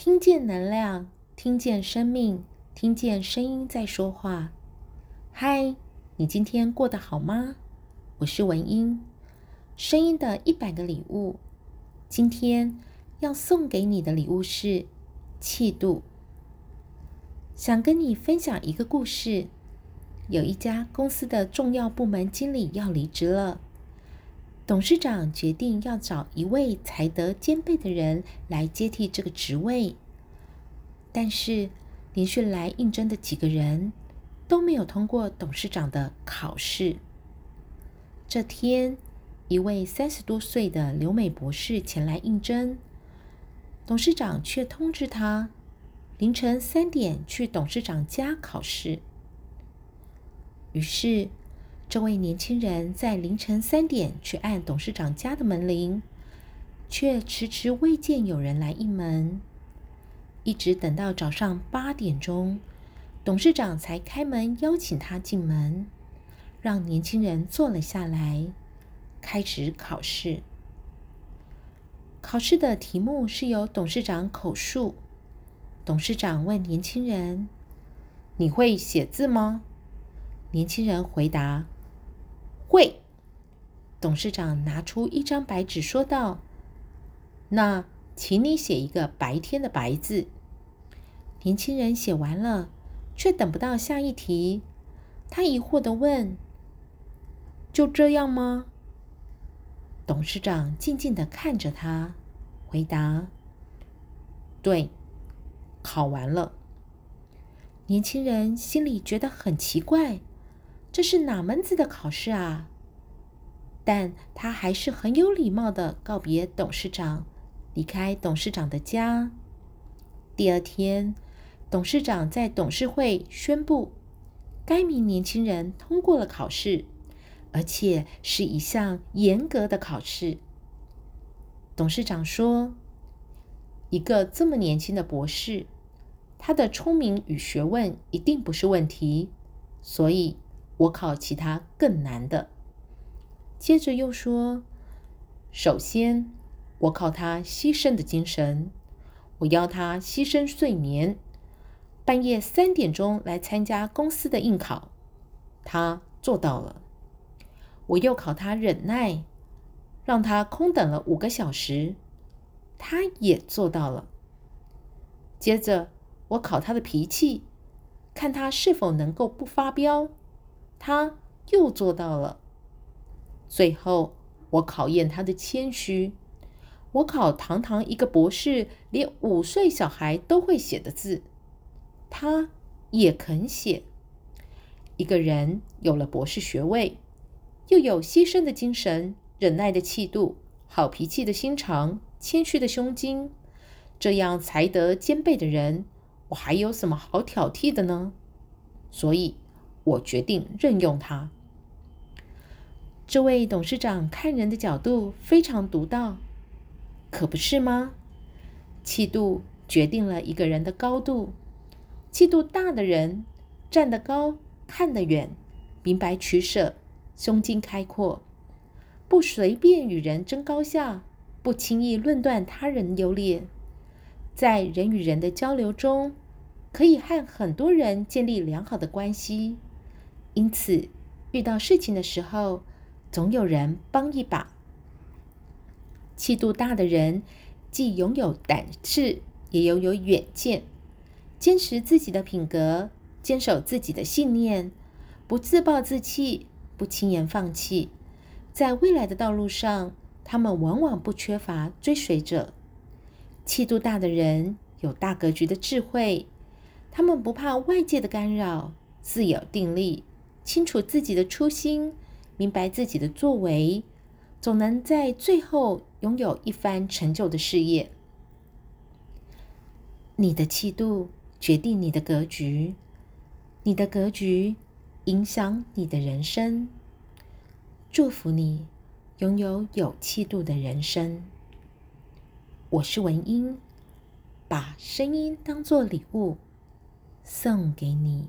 听见能量，听见生命，听见声音在说话。嗨，你今天过得好吗？我是文英，声音的一百个礼物。今天要送给你的礼物是气度。想跟你分享一个故事。有一家公司的重要部门经理要离职了。董事长决定要找一位才德兼备的人来接替这个职位，但是连续来应征的几个人都没有通过董事长的考试。这天，一位三十多岁的留美博士前来应征，董事长却通知他凌晨三点去董事长家考试。于是，这位年轻人在凌晨三点去按董事长家的门铃，却迟迟未见有人来应门，一直等到早上八点钟，董事长才开门邀请他进门，让年轻人坐了下来，开始考试。考试的题目是由董事长口述。董事长问年轻人：“你会写字吗？”年轻人回答。会，董事长拿出一张白纸，说道：“那，请你写一个白天的白字。”年轻人写完了，却等不到下一题。他疑惑的问：“就这样吗？”董事长静静的看着他，回答：“对，考完了。”年轻人心里觉得很奇怪。这是哪门子的考试啊？但他还是很有礼貌地告别董事长，离开董事长的家。第二天，董事长在董事会宣布，该名年轻人通过了考试，而且是一项严格的考试。董事长说：“一个这么年轻的博士，他的聪明与学问一定不是问题，所以。”我考其他更难的。接着又说：“首先，我考他牺牲的精神。我要他牺牲睡眠，半夜三点钟来参加公司的应考，他做到了。我又考他忍耐，让他空等了五个小时，他也做到了。接着，我考他的脾气，看他是否能够不发飙。”他又做到了。最后，我考验他的谦虚。我考堂堂一个博士，连五岁小孩都会写的字，他也肯写。一个人有了博士学位，又有牺牲的精神、忍耐的气度、好脾气的心肠、谦虚的胸襟，这样才德兼备的人，我还有什么好挑剔的呢？所以。我决定任用他。这位董事长看人的角度非常独到，可不是吗？气度决定了一个人的高度。气度大的人站得高，看得远，明白取舍，胸襟开阔，不随便与人争高下，不轻易论断他人优劣，在人与人的交流中，可以和很多人建立良好的关系。因此，遇到事情的时候，总有人帮一把。气度大的人，既拥有胆识，也拥有远见，坚持自己的品格，坚守自己的信念，不自暴自弃，不轻言放弃。在未来的道路上，他们往往不缺乏追随者。气度大的人有大格局的智慧，他们不怕外界的干扰，自有定力。清楚自己的初心，明白自己的作为，总能在最后拥有一番成就的事业。你的气度决定你的格局，你的格局影响你的人生。祝福你拥有有气度的人生。我是文英，把声音当作礼物送给你。